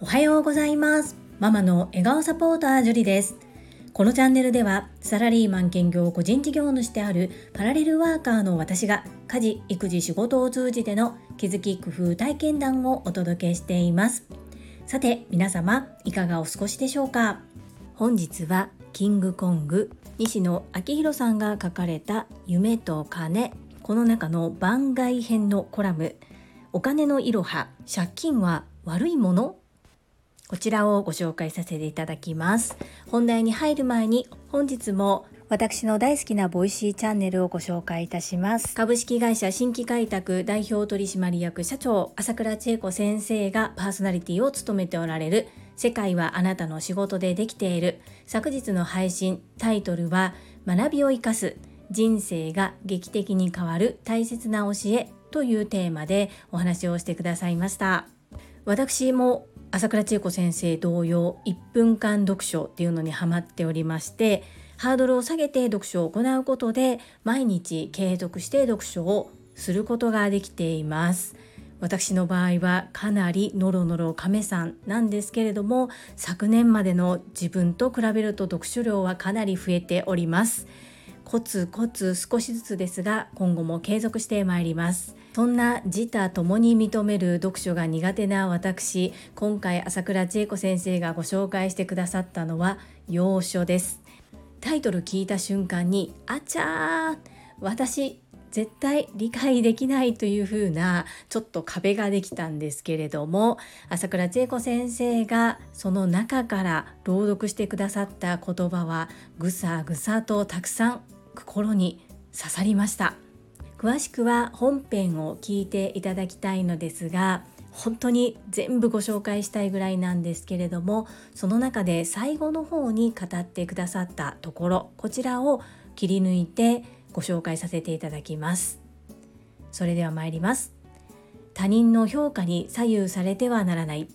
おはようございます。ママの笑顔サポータージュリです。このチャンネルではサラリーマン兼業個人事業主であるパラレルワーカーの私が家事育児仕事を通じての気づき工夫体験談をお届けしています。さて皆様いかがお過ごしでしょうか？本日はキングコング西野昭弘さんが書かれた夢と金。この中の番外編のコラムお金のいろは借金は悪いもの？こちらをご紹介させていただきます。本題に入る前に本日も私の大好きな Voicy チャンネルをご紹介いたします。株式会社新規開拓代表取締役社長朝倉千恵子先生がパーソナリティを務めておられる世界はあなたの仕事でできている昨日の配信タイトルは学びを生かす人生が劇的に変わる大切な教えというテーマでお話をしてくださいました。私も朝倉千恵子先生同様1分間読書っていうのにハマっておりましてハードルを下げて読書を行うことで毎日継続して読書をすることができています私の場合はかなりノロノロ亀さんなんですけれども昨年までの自分と比べると読書量はかなり増えておりますコツコツ少しずつですが今後も継続してまいります。そんな自他ともに認める読書が苦手な私今回朝倉千恵子先生がご紹介してくださったのは洋書です。タイトル聞いた瞬間にあちゃー私絶対理解できないというふうなちょっと壁ができたんですけれども朝倉千恵子先生がその中から朗読してくださった言葉はぐさぐさとたくさん心に刺さりました。詳しくは本編を聞いていただきたいのですが本当に全部ご紹介したいぐらいなんですけれどもその中で最後の方に語ってくださったところこちらを切り抜いてご紹介させていただきます。それでは参ります。他人の評価に左右されてはならない。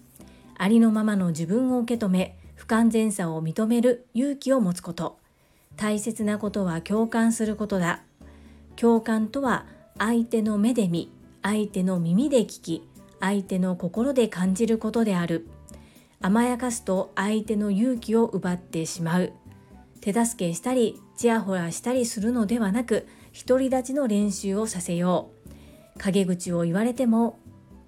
ありのままの自分を受け止め不完全さを認める勇気を持つこと。大切なことは共感することだ。共感とは相手の目で見相手の耳で聞き相手の心で感じることである。甘やかすと相手の勇気を奪ってしまう。手助けしたりちやほらしたりするのではなく独り立ちの練習をさせよう。陰口を言われても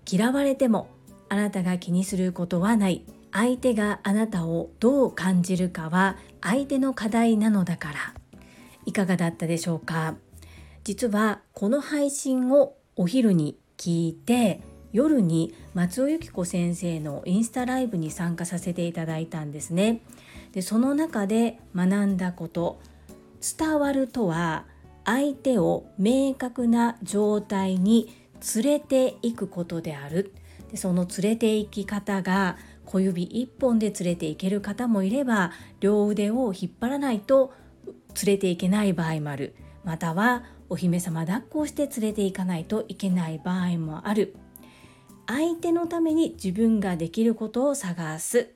嫌われてもあなたが気にすることはない。相手があなたをどう感じるかは相手の課題なのだから。いかがだったでしょうか？実はこの配信をお昼に聞いて夜に松尾由紀子先生のインスタライブに参加させていただいたんですね。でその中で学んだこと。伝わるとは相手を明確な状態に連れていくことである。でその連れて行き方が小指一本で連れていける方もいれば両腕を引っ張らないと連れていけない場合もある。またはお姫様抱っこをして連れて行かないといけない場合もある。相手のために自分ができることを探す。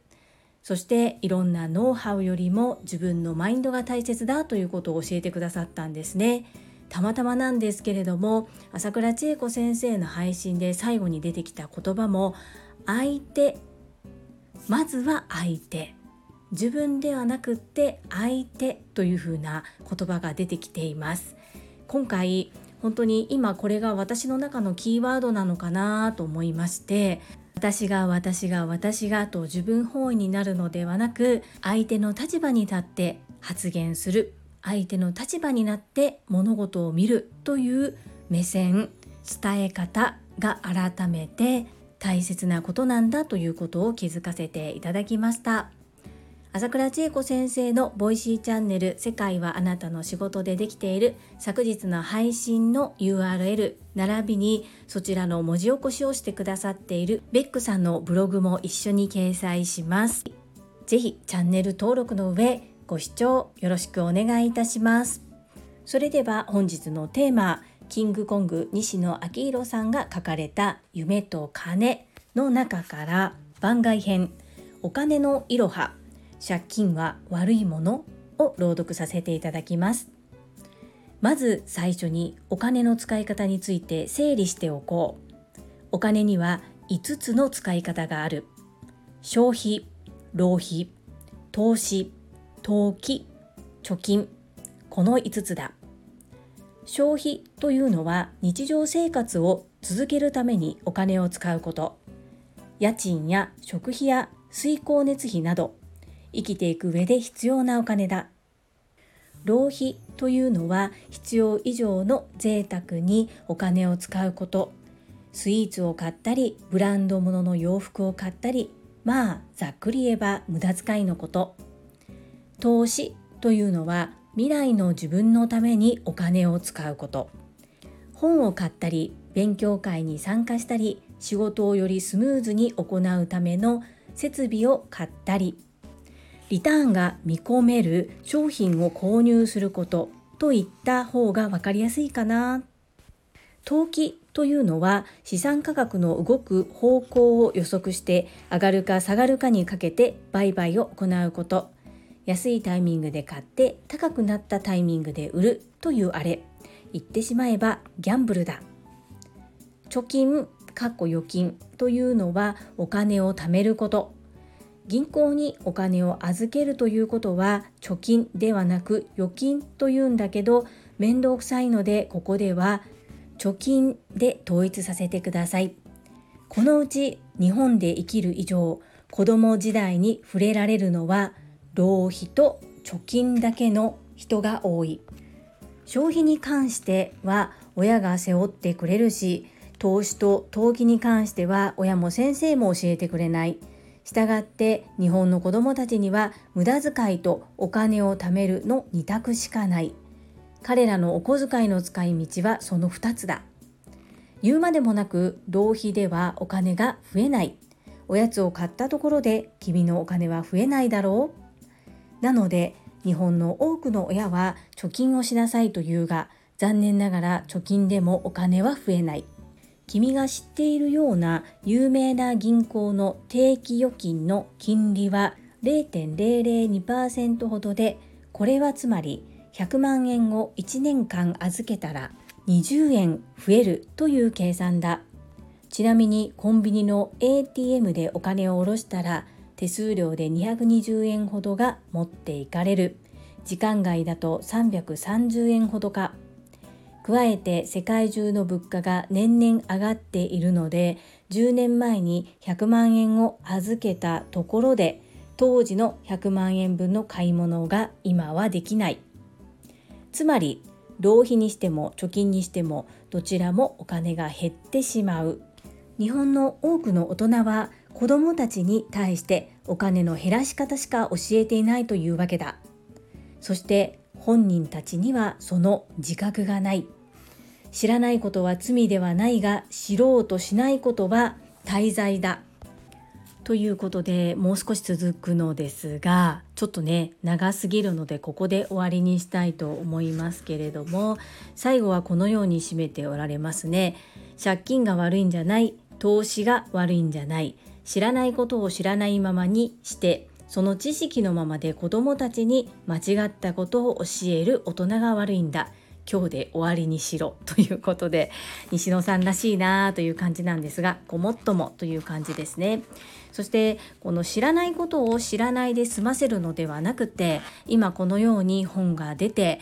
そしていろんなノウハウよりも自分のマインドが大切だということを教えてくださったんですね。たまたまなんですけれども朝倉千恵子先生の配信で最後に出てきた言葉も相手まずは相手。自分ではなくって相手というふうな言葉が出てきています。今回本当に今これが私の中のキーワードなのかなと思いまして私が私が私がと自分本位になるのではなく相手の立場に立って発言する。相手の立場になって物事を見るという目線伝え方が改めて大切なことなんだということを気づかせていただきました。朝倉千恵子先生の Voicy チャンネル「世界はあなたの仕事でできている」昨日の配信の URL 並びにそちらの文字起こしをしてくださっているベックさんのブログも一緒に掲載します。ぜひチャンネル登録の上ご視聴よろしくお願いいたします。それでは本日のテーマキングコング西野昭弘さんが書かれた「夢と金」の中から番外編「お金のいろは」借金は悪いものを朗読させていただきます。まず最初にお金の使い方について整理しておこう。お金には5つの使い方がある。消費浪費投資投機貯金。この5つだ。消費というのは日常生活を続けるためにお金を使うこと。家賃や食費や水光熱費など生きていく上で必要なお金だ。浪費というのは必要以上の贅沢にお金を使うこと。スイーツを買ったりブランド物の洋服を買ったりまあざっくり言えば無駄遣いのこと。投資というのは未来の自分のためにお金を使うこと。本を買ったり勉強会に参加したり仕事をよりスムーズに行うための設備を買ったり。リターンが見込める商品を購入すること。といった方が分かりやすいかな。投機というのは資産価格の動く方向を予測して上がるか下がるかにかけて売買を行うこと。安いタイミングで買って高くなったタイミングで売るというあれ。言ってしまえばギャンブルだ。貯金かっこ預金というのはお金を貯めること。銀行にお金を預けるということは貯金ではなく預金というんだけど面倒くさいのでここでは貯金で統一させてください。このうち日本で生きる以上子供時代に触れられるのは浪費と貯金だけの人が多い。消費に関しては親が背負ってくれるし投資と投機に関しては親も先生も教えてくれない。したがって日本の子どもたちには無駄遣いとお金を貯めるの2択しかない。彼らのお小遣いの使い道はその2つだ。言うまでもなく浪費ではお金が増えない。おやつを買ったところで君のお金は増えないだろう。なので日本の多くの親は貯金をしなさいと言うが残念ながら貯金でもお金は増えない君が知っているような有名な銀行の定期預金の金利は0.002%ほどでこれはつまり100万円を1年間預けたら20円増えるという計算だ。ちなみにコンビニの ATM でお金を下ろしたら手数料で220円ほどが持っていかれる。時間外だと330円ほどか。加えて世界中の物価が年々上がっているので10年前に100万円を預けたところで当時の100万円分の買い物が今はできない。つまり浪費にしても貯金にしてもどちらもお金が減ってしまう日本の多くの大人は子どもたちに対してお金の減らし方しか教えていないというわけだ。そして本人たちにはその自覚がない。知らないことは罪ではないが知ろうとしないことは大罪だ。ということでもう少し続くのですがちょっとね長すぎるのでここで終わりにしたいと思いますけれども最後はこのように締めておられますね。借金が悪いんじゃない投資が悪いんじゃない。知らないことを知らないままにしてその知識のままで子どもたちに間違ったことを教える大人が悪いんだ。今日で終わりにしろ。ということで西野さんらしいなという感じなんですがごもっともという感じですね。そしてこの知らないことを知らないで済ませるのではなくて今このように本が出て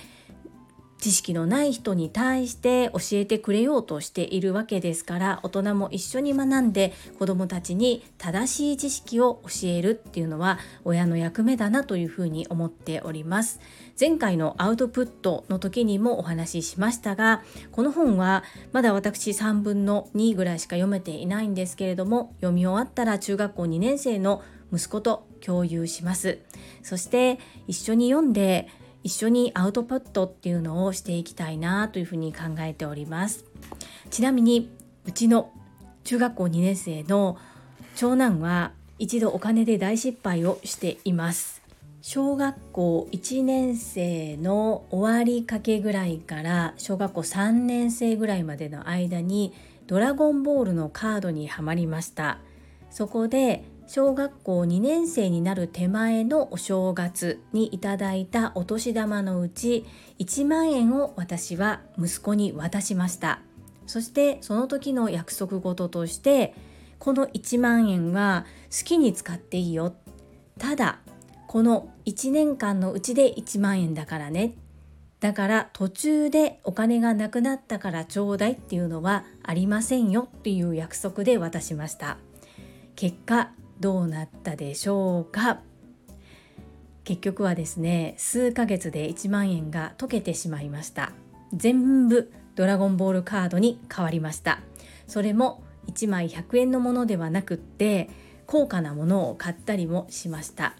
知識のない人に対して教えてくれようとしているわけですから大人も一緒に学んで子どもたちに正しい知識を教えるっていうのは親の役目だなというふうに思っております。前回のアウトプットの時にもお話ししましたがこの本はまだ私3分の2ぐらいしか読めていないんですけれども読み終わったら中学校2年生の息子と共有します。そして一緒に読んで一緒にアウトプットっていうのをしていきたいなというふうに考えております。ちなみにうちの中学校2年生の長男は一度お金で大失敗をしています。小学校1年生の終わりかけぐらいから小学校3年生ぐらいまでの間にドラゴンボールのカードにはまりました。そこで小学校2年生になる手前のお正月にいただいたお年玉のうち1万円を私は息子に渡しました。そしてその時の約束事としてこの1万円は好きに使っていいよ。ただこの1年間のうちで1万円だからね。だから途中でお金がなくなったからちょうだいっていうのはありませんよっていう約束で渡しました。結果どうなったでしょうか？結局はですね数ヶ月で1万円が溶けてしまいました。全部ドラゴンボールカードに変わりました。それも1枚100円のものではなくって高価なものを買ったりもしました。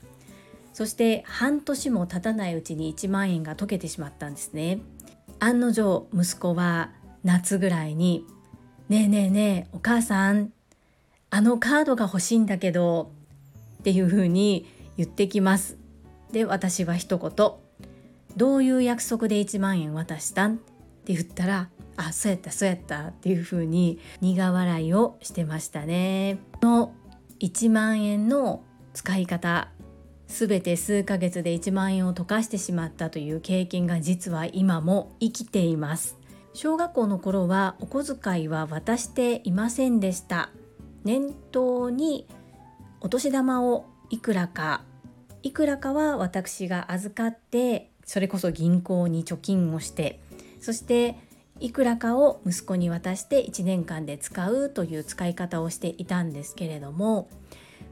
そして半年も経たないうちに1万円が溶けてしまったんですね。案の定息子は夏ぐらいに「ねえねえねえお母さんあのカードが欲しいんだけど」っていうふうに言ってきます。で私は一言「どういう約束で1万円渡したん?」って言ったら「あそうやったそうやった」っていうふうに苦笑いをしてましたね。この1万円の使い方全て数ヶ月で1万円を溶かしてしまったという経験が実は今も生きています。小学校の頃はお小遣いは渡していませんでした。念頭にお年玉をいくらかいくらかは私が預かってそれこそ銀行に貯金をしてそしていくらかを息子に渡して1年間で使うという使い方をしていたんですけれども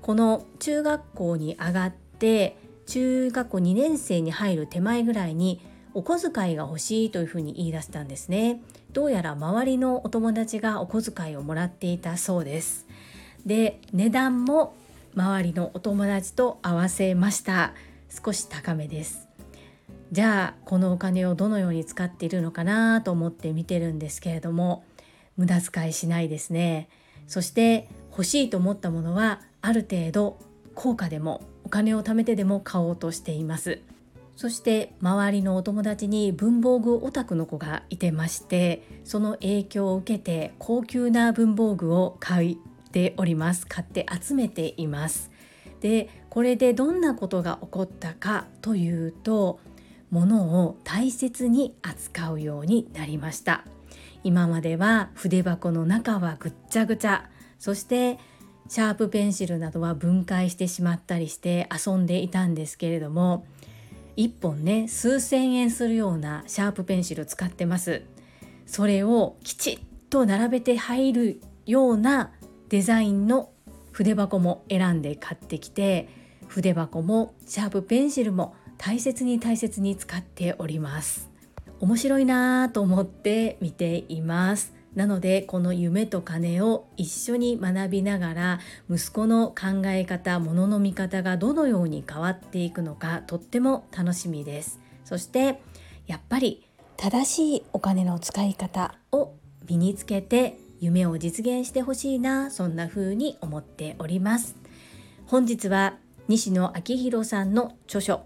この中学校に上がって中学校2年生に入る手前ぐらいにお小遣いが欲しいというふうに言い出したんですね。どうやら周りのお友達がお小遣いをもらっていたそうです。で値段も周りのお友達と合わせました。少し高めです。じゃあこのお金をどのように使っているのかなと思って見てるんですけれども無駄遣いしないですね。そして欲しいと思ったものはある程度高価でもお金を貯めてでも買おうとしています。そして周りのお友達に文房具オタクの子がいてましてその影響を受けて高級な文房具を買っております。買って集めています。でこれでどんなことが起こったかというと物を大切に扱うようになりました。今までは筆箱の中はぐっちゃぐちゃそしてシャープペンシルなどは分解してしまったりして遊んでいたんですけれども1本ね数千円するようなシャープペンシル使ってます。それをきちっと並べて入るようなデザインの筆箱も選んで買ってきて筆箱もシャープペンシルも大切に大切に使っております。面白いなぁと思って見ています。なのでこの夢と金を一緒に学びながら息子の考え方ものの見方がどのように変わっていくのかとっても楽しみです。そしてやっぱり正しいお金の使い方を身につけて夢を実現してほしいなそんな風に思っております。本日は西野昭弘さんの著書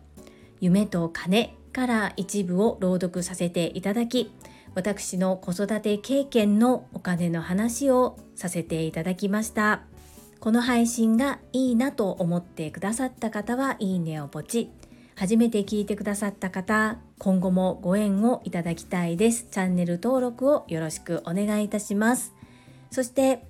夢と金から一部を朗読させていただき私の子育て経験のお金の話をさせていただきました。この配信がいいなと思ってくださった方はいいねをポチ初めて聞いてくださった方今後もご縁をいただきたいです。チャンネル登録をよろしくお願いいたします。そして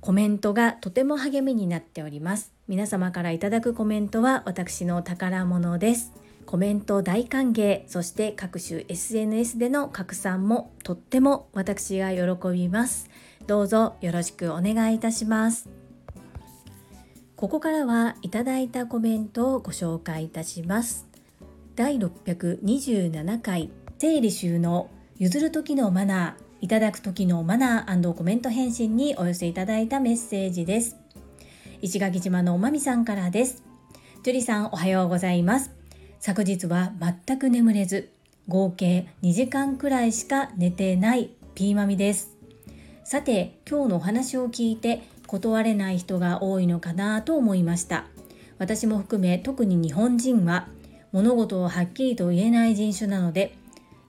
コメントがとても励みになっております。皆様からいただくコメントは私の宝物です。コメント大歓迎そして各種 SNS での拡散もとっても私が喜びます。どうぞよろしくお願いいたします。ここからはいただいたコメントをご紹介いたします。第627回整理収納譲る時のマナー。いただく時のマナーコメント返信にお寄せいただいたメッセージです。石垣島のおまみさんからです。ジュリさんおはようございます。昨日は全く眠れず合計2時間くらいしか寝てないピーマミです。さて今日のお話を聞いて断れない人が多いのかなと思いました。私も含め特に日本人は物事をはっきりと言えない人種なので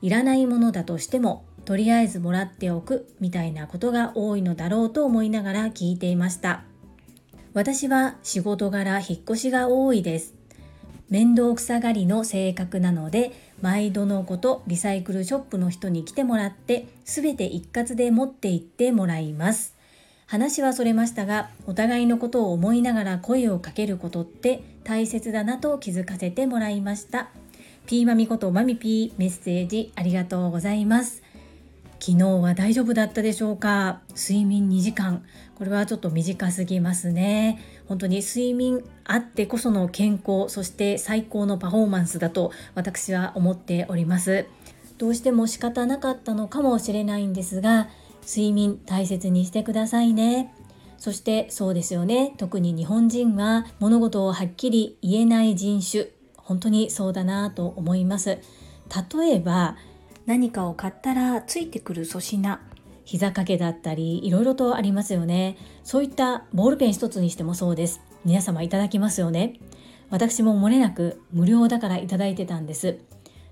いらないものだとしてもとりあえずもらっておくみたいなことが多いのだろうと思いながら聞いていました。私は仕事柄引っ越しが多いです。面倒くさがりの性格なので毎度のことリサイクルショップの人に来てもらって全て一括で持って行ってもらいます。話はそれましたがお互いのことを思いながら声をかけることって大切だなと気づかせてもらいました。ピーマミことマミピーメッセージありがとうございます。昨日は大丈夫だったでしょうか？睡眠2時間。これはちょっと短すぎますね。本当に睡眠あってこその健康そして最高のパフォーマンスだと私は思っております。どうしても仕方なかったのかもしれないんですが睡眠大切にしてくださいね。そしてそうですよね。特に日本人は物事をはっきり言えない人種。本当にそうだなと思います。例えば何かを買ったらついてくる粗品膝掛けだったりいろいろとありますよね。そういったボールペン一つにしてもそうです。皆様いただきますよね。私も漏れなく無料だからいただいてたんです。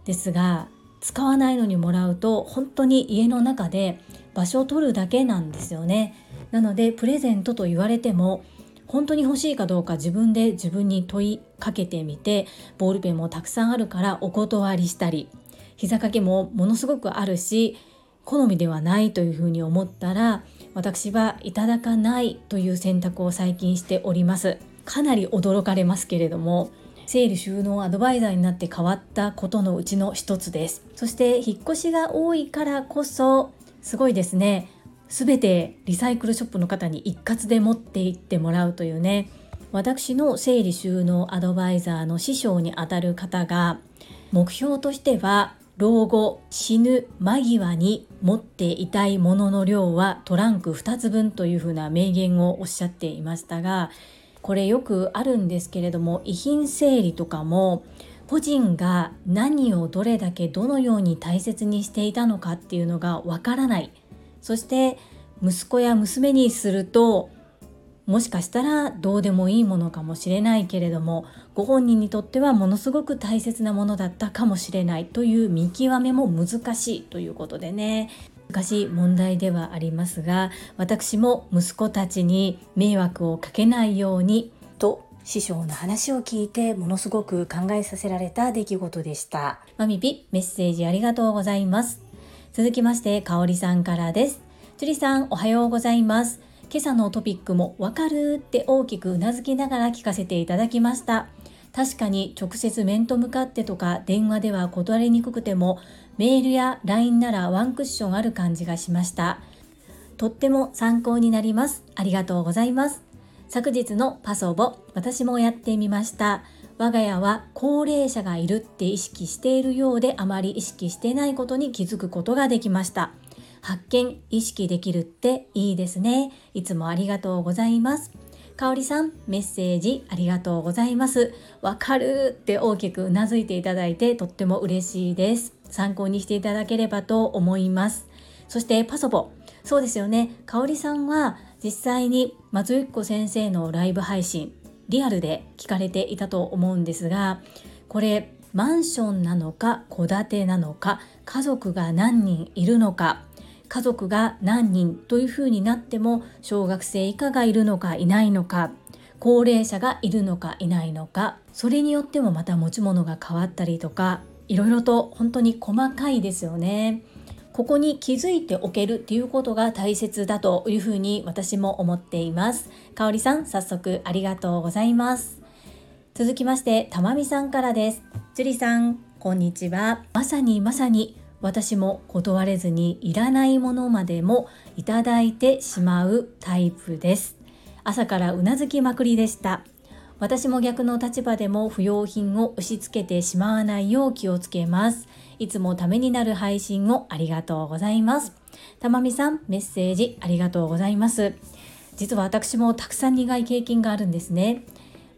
ですが使わないのにもらうと本当に家の中で場所を取るだけなんですよね。なのでプレゼントと言われても本当に欲しいかどうか自分で自分に問いかけてみてボールペンもたくさんあるからお断りしたり膝掛けもものすごくあるし好みではないというふうに思ったら私はいただかないという選択を最近しております。かなり驚かれますけれども整理収納アドバイザーになって変わったことのうちの一つです。そして引っ越しが多いからこそすごいですね。全てリサイクルショップの方に一括で持って行ってもらうというね私の整理収納アドバイザーの師匠にあたる方が目標としては老後死ぬ間際に持っていたいものの量はトランク2つ分というふうな名言をおっしゃっていましたがこれよくあるんですけれども遺品整理とかも個人が何をどれだけどのように大切にしていたのかっていうのがわからない。そして息子や娘にするともしかしたらどうでもいいものかもしれないけれどもご本人にとってはものすごく大切なものだったかもしれないという見極めも難しいということでね。難しい問題ではありますが私も息子たちに迷惑をかけないようにと師匠の話を聞いてものすごく考えさせられた出来事でした。マミピメッセージありがとうございます。続きましてかおりさんからです。樹里さんおはようございます。今朝のトピックもわかるって大きくうなずきながら聞かせていただきました。確かに直接面と向かってとか電話では断りにくくてもメールや LINE ならワンクッションある感じがしました。とっても参考になります。ありがとうございます。昨日のパソボ、私もやってみました。我が家は高齢者がいるって意識しているようであまり意識してないことに気づくことができました。発見、意識できるっていいですね。いつもありがとうございます。かおりさん、メッセージありがとうございます。わかるって大きくうなずいていただいてとっても嬉しいです。参考にしていただければと思います。そしてパソボ。そうですよね。かおりさんは実際に松ゆ子先生のライブ配信、リアルで聞かれていたと思うんですが、これマンションなのか戸建てなのか家族が何人いるのか家族が何人というふうになっても小学生以下がいるのかいないのか高齢者がいるのかいないのかそれによってもまた持ち物が変わったりとかいろいろと本当に細かいですよね。ここに気づいておけるっていうことが大切だというふうに私も思っています。かおりさん、早速ありがとうございます。続きまして、たまみさんからです。樹里さん、こんにちは。まさにまさに私も断れずにいらないものまでもいただいてしまうタイプです。朝からうなずきまくりでした。私も逆の立場でも不要品を押し付けてしまわないよう気をつけます。いつもためになる配信をありがとうございます。たまみさんメッセージありがとうございます。実は私もたくさん苦い経験があるんですね。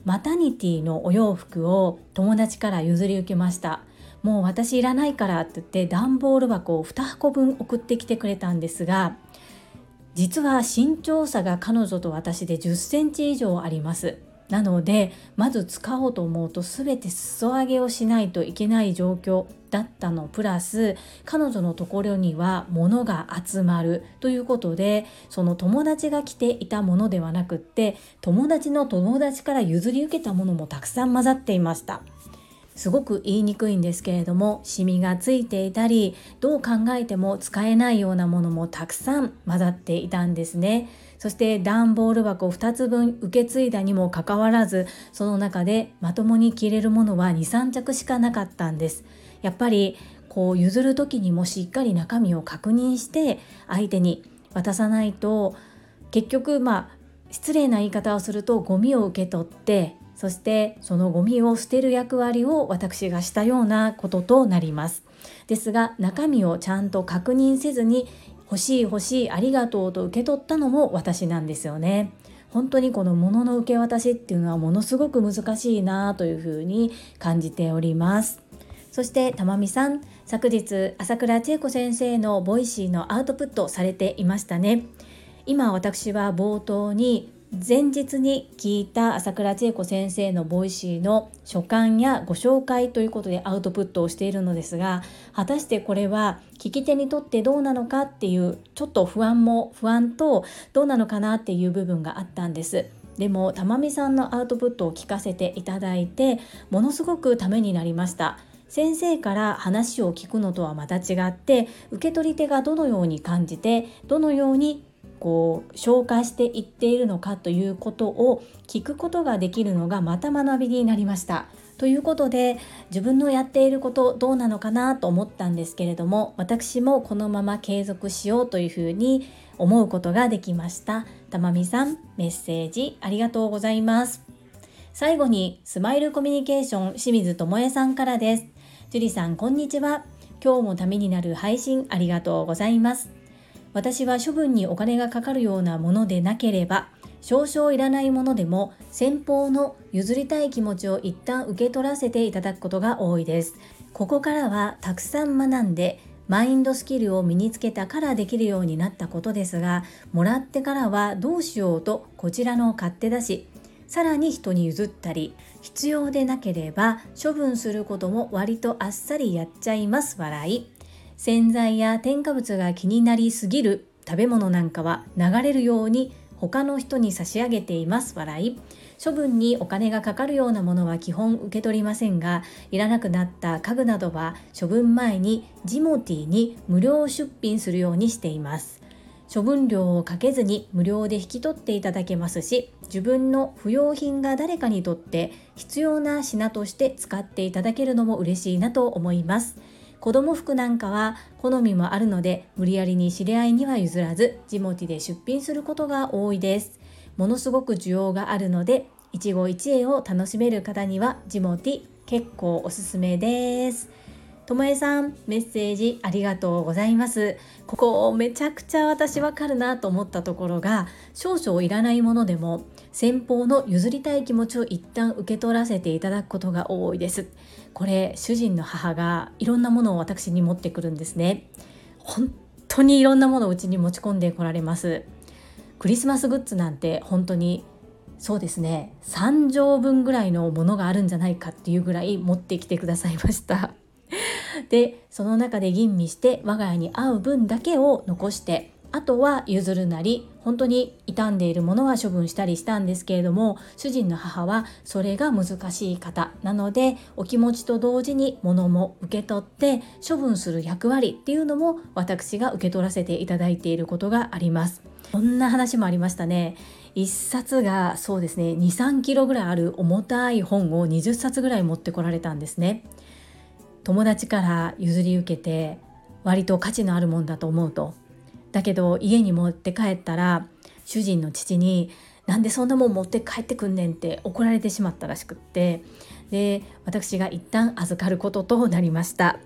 マタニティのお洋服を友達から譲り受けました。もう私いらないからって言って段ボール箱を2箱分送ってきてくれたんですが実は身長差が彼女と私で10センチ以上ありますなのでまず使おうと思うと全て裾上げをしないといけない状況だったのプラス彼女のところには物が集まるということでその友達が着ていたものではなくって友達の友達から譲り受けたものもたくさん混ざっていました。すごく言いにくいんですけれどもシミがついていたりどう考えても使えないようなものもたくさん混ざっていたんですね。そして段ボール箱2つ分受け継いだにもかかわらずその中でまともに着れるものは23着しかなかったんです。やっぱりこう譲る時にもしっかり中身を確認して相手に渡さないと結局まあ失礼な言い方をするとゴミを受け取ってそしてそのゴミを捨てる役割を私がしたようなこととなります。ですが中身をちゃんと確認せずに欲しい欲しいありがとうと受け取ったのも私なんですよね。本当にこの物の受け渡しっていうのはものすごく難しいなというふうに感じております。そしてたまみさん昨日朝倉千恵子先生の Voicy のアウトプットされていましたね。今私は冒頭に前日に聞いた朝倉千恵子先生の Voicy の所感やご紹介ということでアウトプットをしているのですが果たしてこれは聞き手にとってどうなのかっていうちょっと不安も不安とどうなのかなっていう部分があったんです。でも玉美さんのアウトプットを聞かせていただいてものすごくためになりました。先生から話を聞くのとはまた違って受け取り手がどのように感じてどのようにこう消化していっているのかということを聞くことができるのがまた学びになりました。ということで自分のやっていることどうなのかなと思ったんですけれども私もこのまま継続しようというふうに思うことができました。たまみさんメッセージありがとうございます。最後にスマイルコミュニケーション清水智恵さんからです。樹里さんこんにちは。今日もためになる配信ありがとうございます。私は処分にお金がかかるようなものでなければ少々いらないものでも先方の譲りたい気持ちを一旦受け取らせていただくことが多いです。ここからはたくさん学んでマインドスキルを身につけたからできるようになったことですがもらってからはどうしようとこちらの勝手だしさらに人に譲ったり必要でなければ処分することも割とあっさりやっちゃいます笑い。洗剤や添加物が気になりすぎる食べ物なんかは流れるように他の人に差し上げています笑い。処分にお金がかかるようなものは基本受け取りませんがいらなくなった家具などは処分前にジモティに無料出品するようにしています。処分料をかけずに無料で引き取っていただけますし自分の不要品が誰かにとって必要な品として使っていただけるのも嬉しいなと思います。子供服なんかは好みもあるので無理やりに知り合いには譲らずジモティで出品することが多いです。ものすごく需要があるので一期一会を楽しめる方にはジモティ結構おすすめです。ともえさんメッセージありがとうございます。ここめちゃくちゃ私わかるなと思ったところが少々いらないものでも先方の譲りたい気持ちを一旦受け取らせていただくことが多いです。これ主人の母がいろんなものを私に持ってくるんですね。本当にいろんなものをうちに持ち込んでこられます。クリスマスグッズなんて本当にそうですね3畳分ぐらいのものがあるんじゃないかっていうぐらい持ってきてくださいました。でその中で吟味して我が家に合う分だけを残してあとは譲るなり本当に傷んでいるものは処分したりしたんですけれども主人の母はそれが難しい方なのでお気持ちと同時に物も受け取って処分する役割っていうのも私が受け取らせていただいていることがあります。こんな話もありましたね。1冊がそうですね23キロぐらいある重たい本を20冊ぐらい持ってこられたんですね。友達から譲り受けて割と価値のあるもんだと思うとだけど家に持って帰ったら主人の父に「なんでそんなもん持って帰ってくんねん」って怒られてしまったらしくってで私が一旦預かることとなりました。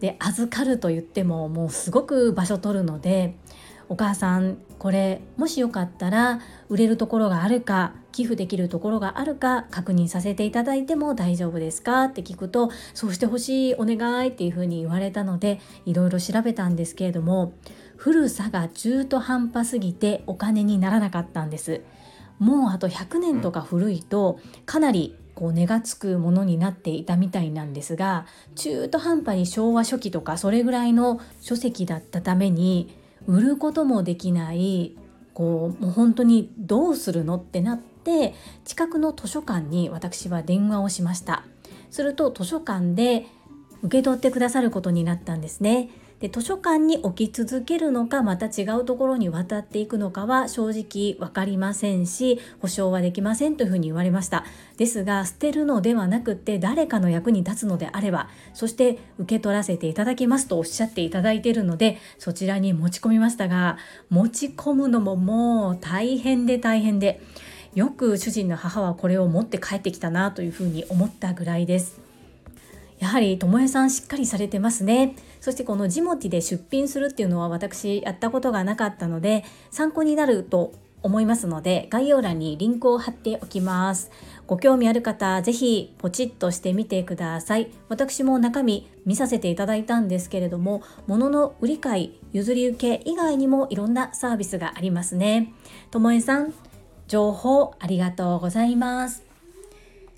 で預かると言ってももうすごく場所取るのでお母さんこれもしよかったら売れるところがあるか寄付できるところがあるか確認させていただいても大丈夫ですか？って聞くとそうしてほしいお願いっていうふうに言われたのでいろいろ調べたんですけれども古さが中途半端すぎてお金にならなかったんです。もうあと100年とか古いとかなりこう値がつくものになっていたみたいなんですが中途半端に昭和初期とかそれぐらいの書籍だったために売ることもできないこうもう本当にどうするのってなって近くの図書館に私は電話をしました。すると図書館で受け取ってくださることになったんですね。で図書館に置き続けるのかまた違うところに渡っていくのかは正直分かりませんし保証はできませんというふうに言われました。ですが捨てるのではなくて誰かの役に立つのであればそして受け取らせていただきますとおっしゃっていただいているのでそちらに持ち込みましたが持ち込むのももう大変で大変でよく主人の母はこれを持って帰ってきたなというふうに思ったぐらいです。やはり智恵さんしっかりされてますね。そしてこのジモティで出品するっていうのは私やったことがなかったので参考になると思いますので概要欄にリンクを貼っておきます。ご興味ある方ぜひポチッとしてみてください。私も中身見させていただいたんですけれども物の売り買い譲り受け以外にもいろんなサービスがありますね。ともえさん情報ありがとうございます。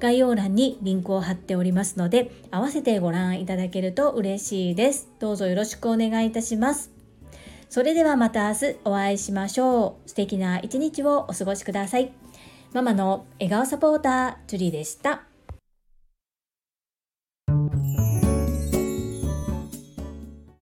概要欄にリンクを貼っておりますので、合わせてご覧いただけると嬉しいです。どうぞよろしくお願いいたします。それではまた明日お会いしましょう。素敵な一日をお過ごしください。ママの笑顔サポーター、ジュリーでした。